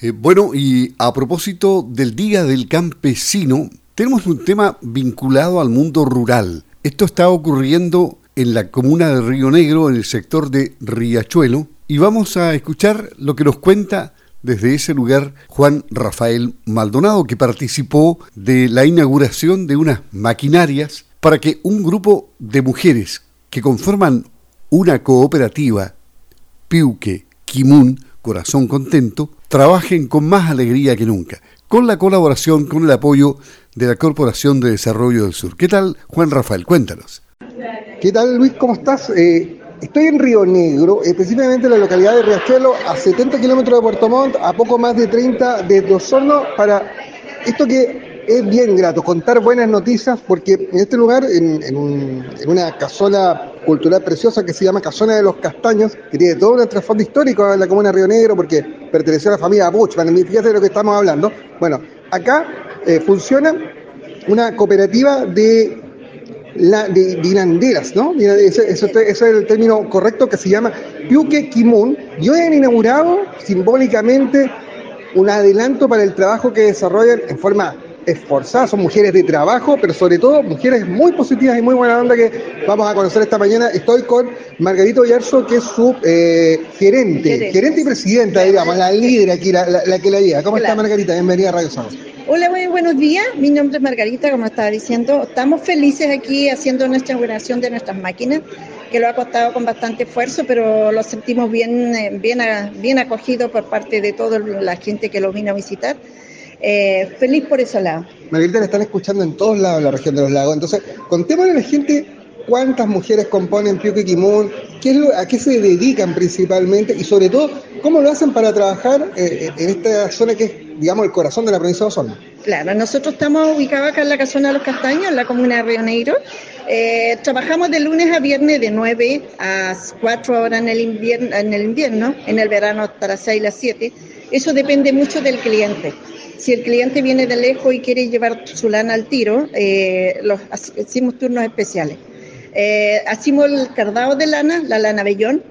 Eh, bueno, y a propósito del Día del Campesino, tenemos un tema vinculado al mundo rural. Esto está ocurriendo en la comuna de Río Negro, en el sector de Riachuelo, y vamos a escuchar lo que nos cuenta desde ese lugar Juan Rafael Maldonado, que participó de la inauguración de unas maquinarias para que un grupo de mujeres que conforman una cooperativa, Piuque, Kimun, Corazón Contento, trabajen con más alegría que nunca, con la colaboración, con el apoyo de la Corporación de Desarrollo del Sur. ¿Qué tal, Juan Rafael? Cuéntanos. ¿Qué tal, Luis? ¿Cómo estás? Eh, estoy en Río Negro, específicamente en la localidad de Riachuelo, a 70 kilómetros de Puerto Montt, a poco más de 30 de Osorno, para esto que es bien grato, contar buenas noticias, porque en este lugar, en, una casola cultural preciosa que se llama Casona de los Castaños, que tiene todo un trasfondo histórico en la comuna de Río Negro, porque perteneció a la familia Buchman, fíjate de lo que estamos hablando. Bueno, acá eh, funciona una cooperativa de la, ¿no? Ese, es el término correcto que se llama Piuque Kimun. Y hoy han inaugurado simbólicamente un adelanto para el trabajo que desarrollan en forma esforzadas, son mujeres de trabajo, pero sobre todo mujeres muy positivas y muy buena onda que vamos a conocer esta mañana. Estoy con Margarito Yarzo, que es su eh, gerente, gerente, y presidenta, digamos, la líder aquí, la, que la lleva. ¿Cómo está Margarita? Bienvenida a Radio Somos. Hola, muy buenos días. Mi nombre es Margarita, como estaba diciendo. Estamos felices aquí haciendo nuestra inauguración de nuestras máquinas, que lo ha costado con bastante esfuerzo, pero lo sentimos bien, eh, bien, bien acogido por parte de toda la gente que lo vino a visitar. Eh, feliz por ese lado. Margarita, le están escuchando en todos lados de la región de los lagos. Entonces, contémosle a la gente cuántas mujeres componen Piuque Kimun, qué a qué se dedican principalmente y sobre todo, cómo lo hacen para trabajar eh, en esta zona que es, digamos, el corazón de la provincia de Osorno. Claro, nosotros estamos ubicados acá en la Casona de los Castaños, en la comuna de Río Negro. Eh, trabajamos de lunes a viernes de 9 a 4 horas en el invierno, en el, invierno, en el verano hasta las 6 y las 7. Eso depende mucho del cliente. Si el cliente viene de lejos y quiere llevar su lana al tiro, eh, hacemos turnos especiales. Eh, hacemos el cardado de lana, la lana vellón.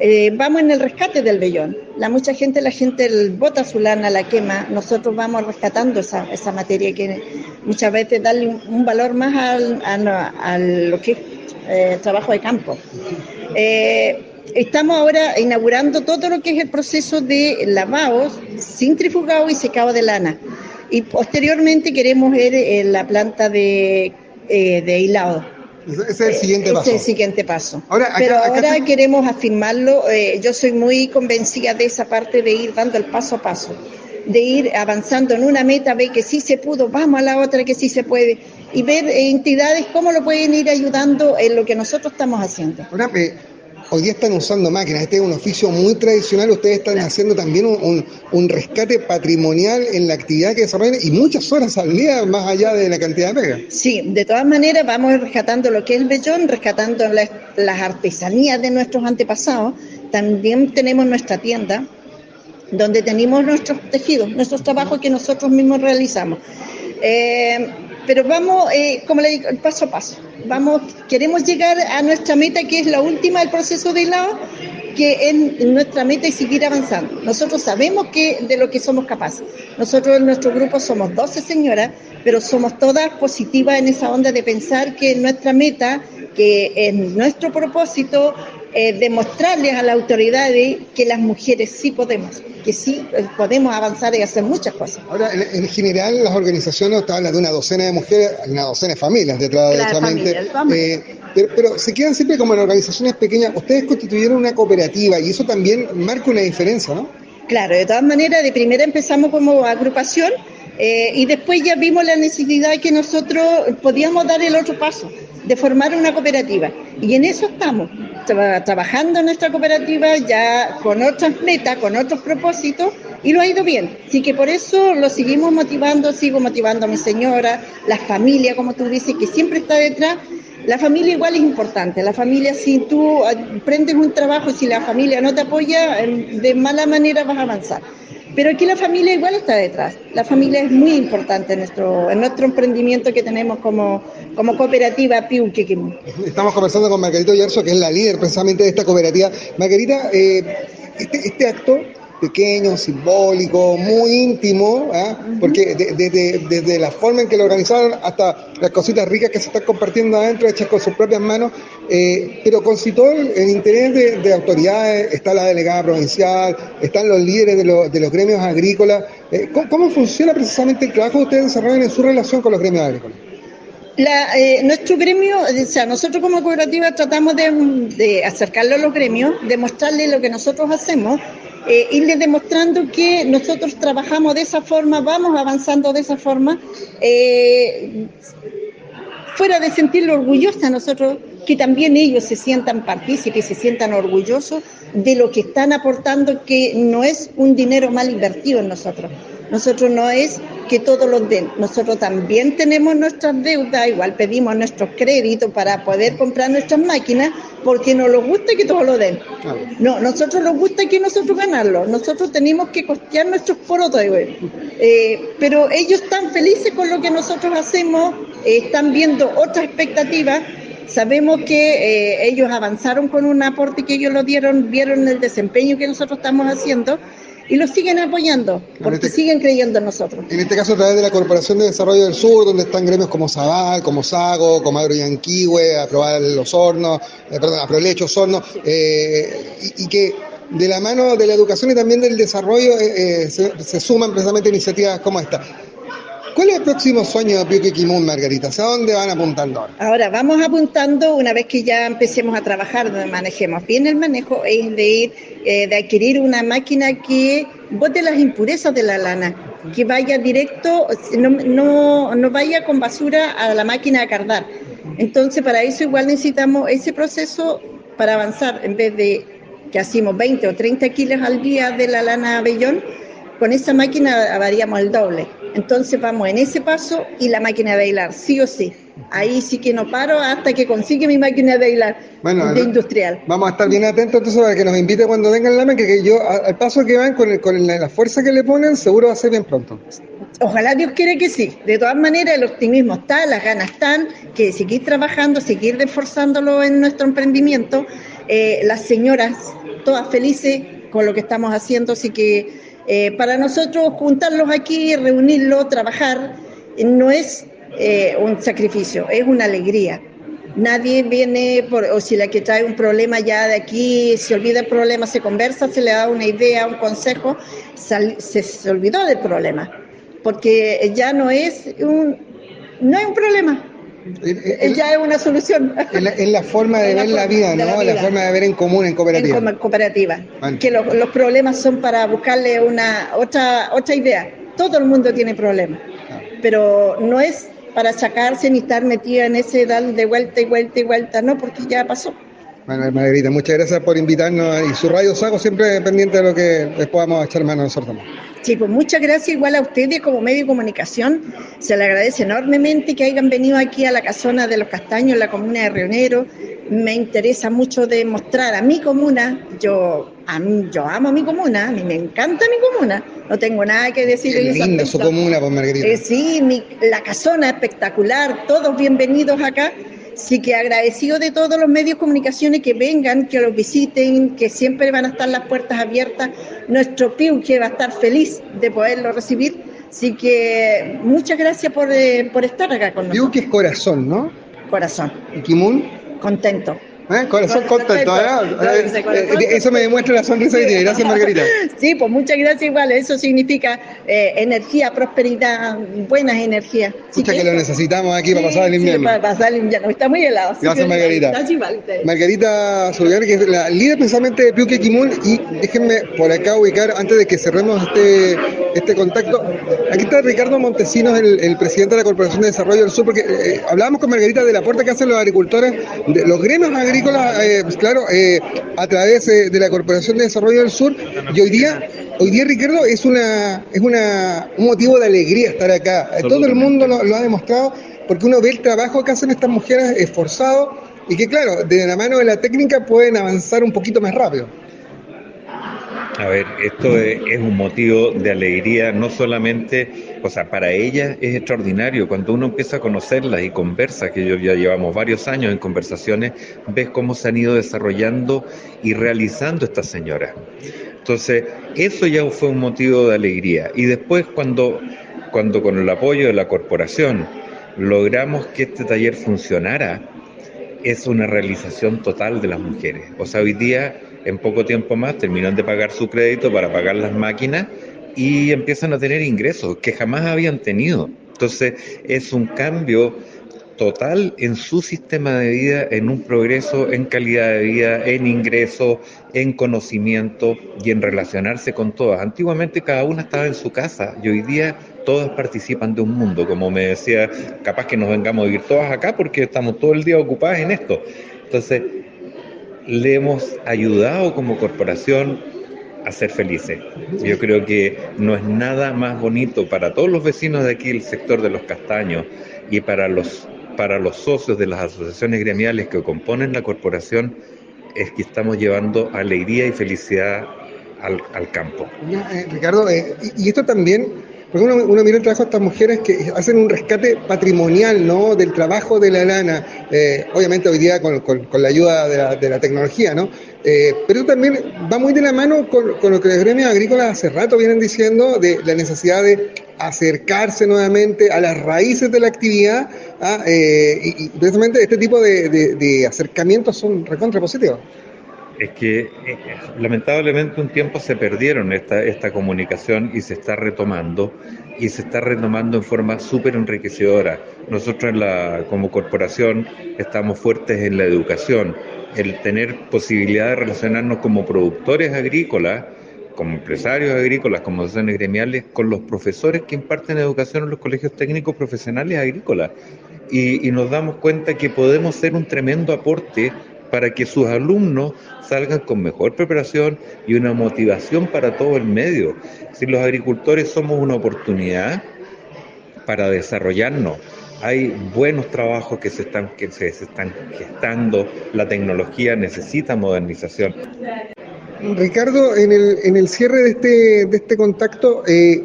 Eh, vamos en el rescate del vellón. La mucha gente, la gente bota su lana, la quema. Nosotros vamos rescatando esa, materia que muchas veces darle un, valor más al, trabajo de campo. Estamos ahora inaugurando todo lo que es el proceso de lavado, centrifugado y secado de lana. Y posteriormente queremos ver en la planta de, eh, de hilado. Ese es el siguiente paso. es el siguiente paso. Pero ahora queremos afirmarlo. Eh, yo soy muy convencida de esa parte de ir dando el paso a paso, de ir avanzando en una meta, ve que sí se pudo, vamos a la otra que sí se puede, y ver entidades cómo lo pueden ir ayudando en lo que nosotros estamos haciendo. Ahora, hoy día están usando máquinas, este es un oficio muy tradicional, ustedes están haciendo también un, rescate patrimonial en la actividad que desarrollan y muchas horas al día más allá de la cantidad de pega. Sí, de todas maneras vamos rescatando lo que es el vellón, rescatando las artesanías de nuestros antepasados, también tenemos nuestra tienda donde tenemos nuestros tejidos, nuestros trabajos que nosotros mismos realizamos. Eh, pero vamos, eh, como le digo, paso a paso. Vamos, queremos llegar a nuestra meta, que es la última del proceso de hilado, que es nuestra meta y seguir avanzando. Nosotros sabemos que de lo que somos capaces. Nosotros en nuestro grupo somos 12 señoras, pero somos todas positivas en esa onda de pensar que nuestra meta, que es nuestro propósito, eh, demostrarles a la autoridad que las mujeres sí podemos, que sí eh, podemos avanzar y hacer muchas cosas. Ahora, en, general, las organizaciones, usted habla de una docena de mujeres, una docena de familias detrás de esa mente, eh, pero, se quedan siempre como en organizaciones pequeñas. Ustedes constituyeron una cooperativa y eso también marca una diferencia, ¿no? Claro, de todas maneras, de primera empezamos como agrupación y después ya vimos la necesidad de que nosotros podíamos dar el otro paso, de formar una cooperativa. Y en eso estamos trabajando en nuestra cooperativa ya con otras metas, con otros propósitos y lo ha ido bien. Así que por eso lo seguimos motivando, sigo motivando a mi señora, la familia, como tú dices, que siempre está detrás. La familia igual es importante. La familia, si tú prendes un trabajo y si la familia no te apoya, de mala manera vas a avanzar. Pero aquí la familia igual está detrás. La familia es muy importante en nuestro, en nuestro emprendimiento que tenemos como, como cooperativa Piuque. Estamos conversando con Margarito Yarzo, que es la líder precisamente de esta cooperativa. Margarita, eh, este, este acto pequeño, simbólico, muy íntimo, ¿ah? porque desde, la forma en que lo organizaron hasta las cositas ricas que se están compartiendo adentro, hechas con sus propias manos, eh, pero con si todo el, interés de, autoridades, está la delegada provincial, están los líderes de, los gremios agrícolas. Eh, ¿cómo, funciona precisamente el trabajo que ustedes desarrollan en su relación con los gremios agrícolas? Eh, nuestro gremio, o sea, nosotros como cooperativa tratamos de, de acercarlo a los gremios, de mostrarles lo que nosotros hacemos eh, irles demostrando que nosotros trabajamos de esa forma, vamos avanzando de esa forma, eh, fuera de sentirlo orgullosa nosotros, que también ellos se sientan partícipes, se sientan orgullosos de lo que están aportando, que no es un dinero mal invertido en nosotros. Nosotros no es que todos los den. Nosotros también tenemos nuestras deudas, igual pedimos nuestros créditos para poder comprar nuestras máquinas, porque nos gusta que todos lo den. No, nosotros nos gusta que nosotros ganarlo. Nosotros tenemos que costear nuestros porotos. Eh, pero ellos están felices con lo que nosotros hacemos, eh, están viendo otras expectativas. Sabemos que eh, ellos avanzaron con un aporte que ellos lo dieron, vieron el desempeño que nosotros estamos haciendo y los siguen apoyando, porque este siguen creyendo en nosotros. En este caso a través de la Corporación de Desarrollo del Sur, donde están gremios como Zabal, como Sago, como Agro Yanquihue, aprobar los hornos, eh, perdón, Aprolecho, hornos, eh, y, que de la mano de la educación y también del desarrollo eh, se, se, suman precisamente iniciativas como esta. ¿Cuál es el próximo sueño de Piuque Kimun, Margarita? ¿Hacia dónde van apuntando ahora? Ahora, vamos apuntando, una vez que ya empecemos a trabajar, donde manejemos bien el manejo, es de ir, eh, de adquirir una máquina que bote las impurezas de la lana, que vaya directo, no, no, no vaya con basura a la máquina a cardar. Entonces, para eso igual necesitamos ese proceso para avanzar, en vez de que hacemos 20 o 30 kilos al día de la lana Bellón, con esa máquina haríamos el doble. Entonces vamos en ese paso y la máquina de hilar, sí o sí. Ahí sí que no paro hasta que consigue mi máquina de hilar de industrial. Vamos a estar bien atentos entonces para que nos invite cuando vengan la máquina, que yo al paso que van con, con la, fuerza que le ponen, seguro va a ser bien pronto. Ojalá Dios quiere que sí. De todas maneras, el optimismo está, las ganas están, que seguir trabajando, seguir reforzándolo en nuestro emprendimiento. Eh, las señoras, todas felices con lo que estamos haciendo, así que eh, para nosotros juntarlos aquí, reunirlos, trabajar, no es eh, un sacrificio, es una alegría. Nadie viene, por, o si la que trae un problema ya de aquí, se olvida el problema, se conversa, se le da una idea, un consejo, se, se olvidó del problema, porque ya no es un, no es un problema, ya es una solución. Es la, forma de ver la vida, ¿no? La, forma de ver en común, en cooperativa. En cooperativa. Que los, problemas son para buscarle una otra otra idea. Todo el mundo tiene problemas, ah. pero no es para sacarse ni estar metida en ese dar de vuelta y vuelta y vuelta, no, porque ya pasó. Bueno, Margarita, muchas gracias por invitarnos y su radio Sago siempre pendiente de lo que les podamos echar mano nosotros. Pues muchas gracias igual a ustedes como medio de comunicación. Se le agradece enormemente que hayan venido aquí a la casona de los Castaños, la comuna de Rionero. Me interesa mucho demostrar a mi comuna, yo, a mí, yo amo mi comuna, a mí me encanta mi comuna, no tengo nada que decir. Es linda su comuna, pues Margarita. Eh, sí, la casona espectacular, todos bienvenidos acá. Sí que agradecido de todos los medios de comunicaciones que vengan, que los visiten, que siempre van a estar las puertas abiertas. Nuestro PIU que va a estar feliz de poderlo recibir. Así que muchas gracias por, eh, por estar acá con nosotros. PIU que es corazón, ¿no? Corazón. ¿Y Kimun? Contento. ¿Eh? Corazón contento, ¿eh? ¿eh? Eso me demuestra la sonrisa que tiene. Gracias, Margarita. Sí, pues muchas gracias igual. Eso significa eh, energía, prosperidad, buenas energías. Escucha que, lo necesitamos aquí para pasar el invierno. Sí, para pasar el invierno. Está muy helado. Gracias, Margarita. Margarita Zulgar, que es la líder precisamente de Piuque Kimun. Y déjenme por acá ubicar, antes de que cerremos este, este contacto, aquí está Ricardo Montesinos, el, presidente de la Corporación de Desarrollo del Sur, porque hablábamos con Margarita de la puerta que hacen los agricultores, de los gremios agricultores eh, pues claro, eh, a través eh, de la Corporación de Desarrollo del Sur. Y hoy día, hoy día Ricardo, es una es una, un motivo de alegría estar acá. Todo el mundo lo, lo ha demostrado porque uno ve el trabajo que hacen estas mujeres esforzado y que, claro, de la mano de la técnica pueden avanzar un poquito más rápido. A ver, esto es, un motivo de alegría, no solamente, o sea, para ella es extraordinario. Cuando uno empieza a conocerlas y conversa, que yo ya llevamos varios años en conversaciones, ves cómo se han ido desarrollando y realizando estas señoras. Entonces, eso ya fue un motivo de alegría. Y después cuando, cuando con el apoyo de la corporación logramos que este taller funcionara, es una realización total de las mujeres. O sea, hoy día, en poco tiempo más, terminan de pagar su crédito para pagar las máquinas y empiezan a tener ingresos que jamás habían tenido. Entonces, es un cambio total en su sistema de vida, en un progreso en calidad de vida, en ingreso, en conocimiento y en relacionarse con todas. Antiguamente cada una estaba en su casa y hoy día todas participan de un mundo, como me decía, capaz que nos vengamos a vivir todas acá porque estamos todo el día ocupadas en esto. Entonces, le hemos ayudado como corporación a ser felices. Yo creo que no es nada más bonito para todos los vecinos de aquí el sector de los castaños y para los para los socios de las asociaciones gremiales que componen la corporación es que estamos llevando alegría y felicidad al, campo. Eh, Ricardo, eh, y, esto también, porque uno, mira el trabajo de estas mujeres que hacen un rescate patrimonial ¿no? del trabajo de la lana, eh, obviamente hoy día con, la ayuda de la, de tecnología, ¿no? Eh, pero también va muy de la mano con, lo que los gremios agrícolas hace rato vienen diciendo de la necesidad de acercarse nuevamente a las raíces de la actividad ¿ah? eh, y, precisamente este tipo de, acercamientos son recontra positivos. Es que eh, lamentablemente un tiempo se perdieron esta, esta comunicación y se está retomando y se está retomando en forma súper enriquecedora. Nosotros la, como corporación estamos fuertes en la educación el tener posibilidad de relacionarnos como productores agrícolas, como empresarios agrícolas, como asociaciones gremiales, con los profesores que imparten educación en los colegios técnicos profesionales agrícolas. Y, nos damos cuenta que podemos ser un tremendo aporte para que sus alumnos salgan con mejor preparación y una motivación para todo el medio. Si los agricultores somos una oportunidad para desarrollarnos, hay buenos trabajos que se están, que se, están gestando, la tecnología necesita modernización. Ricardo, en el, en el cierre de este, de este contacto, eh,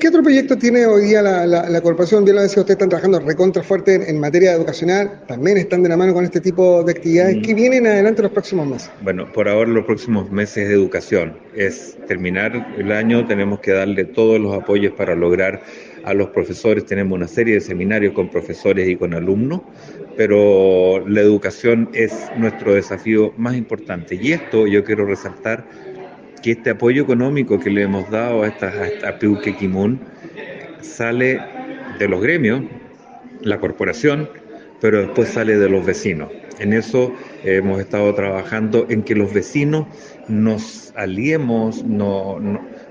¿Qué otro proyecto tiene hoy día la, la, corporación? Bien lo decía, ustedes están trabajando recontra fuerte en, materia educacional, también están de la mano con este tipo de actividades. ¿Qué vienen adelante los próximos meses? Bueno, por ahora los próximos meses de educación. Es terminar el año, tenemos que darle todos los apoyos para lograr a los profesores, tenemos una serie de seminarios con profesores y con alumnos, pero la educación es nuestro desafío más importante. Y esto yo quiero resaltar que este apoyo económico que le hemos dado a esta, a Peuque Kimun sale de los gremios, la corporación, pero después sale de los vecinos. En eso hemos estado trabajando en que los vecinos nos aliemos, no,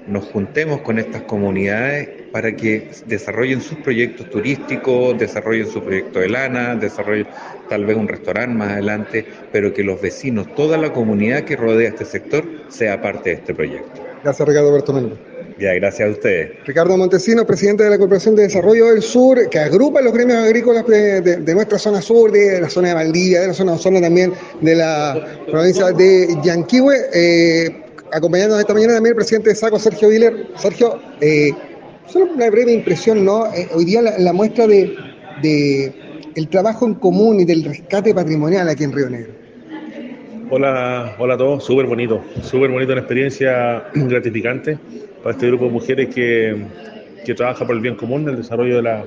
nos juntemos con estas comunidades para que desarrollen sus proyectos turísticos, desarrollen su proyecto de lana, desarrollen tal vez un restaurante más adelante, pero que los vecinos, toda la comunidad que rodea este sector, sea parte de este proyecto. Gracias, Ricardo Bertomeno. Ya, gracias a ustedes. Ricardo Montesino, presidente de la Corporación de Desarrollo del Sur, que agrupa los gremios agrícolas de, nuestra zona sur, de la zona de Valdivia, de la zona, zona también de la provincia de Yanquihue. Eh, acompañándonos esta mañana también el presidente de SACO, Sergio Viller. Sergio, eh, solo una breve impresión, ¿no? Eh, hoy día la, muestra de, de, el trabajo en común y del rescate patrimonial aquí en Río Negro. Hola, hola a todos, súper bonito, súper bonito, una experiencia gratificante para este grupo de mujeres que, que trabaja por el bien común, el desarrollo de la,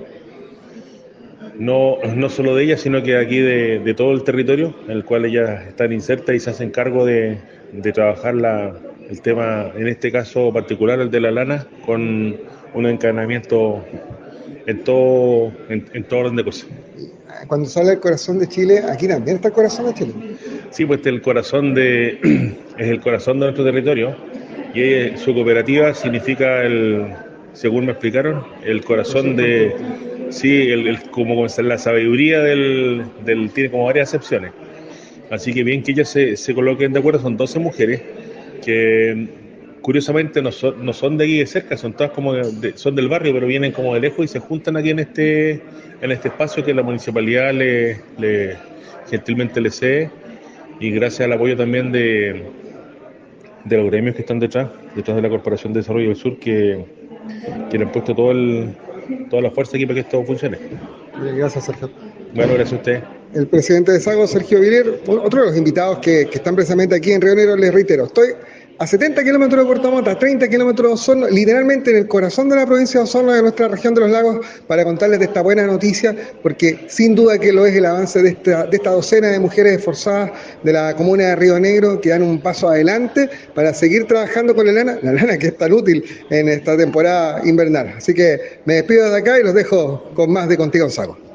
no, no solo de ellas, sino que aquí de, de, todo el territorio, en el cual ellas están insertas y se hacen cargo de, de trabajar la, el tema, en este caso particular, el de la lana, con un encadenamiento en todo, en, todo orden de cosas. Cuando sale el corazón de Chile, aquí también está el corazón de Chile. Sí, pues el corazón de, es el corazón de nuestro territorio y su cooperativa significa el, según me explicaron, el corazón de, sí, el, como la sabiduría del, del, tiene como varias acepciones. Así que bien que ellas se, se coloquen de acuerdo, son 12 mujeres que curiosamente no son, no son de aquí de cerca, son todas como son del barrio, pero vienen como de lejos y se juntan aquí en este, en este espacio que la municipalidad le, le gentilmente le cede y gracias al apoyo también de, de los gremios que están detrás, detrás de la Corporación de Desarrollo del Sur, que, que le han puesto todo el, toda la fuerza aquí para que esto funcione. Gracias, Sergio. Bueno, gracias a usted el presidente de Sago, Sergio Viller, otro de los invitados que, están precisamente aquí en Río Negro, les reitero, estoy a 70 kilómetros de Puerto Montt, a 30 kilómetros de Osorno, literalmente en el corazón de la provincia de Osorno, de nuestra región de los lagos, para contarles de esta buena noticia, porque sin duda que lo es el avance de esta, de esta docena de mujeres esforzadas de la comuna de Río Negro que dan un paso adelante para seguir trabajando con la lana, la lana que es tan útil en esta temporada invernal. Así que me despido de acá y los dejo con más de Contigo Saco.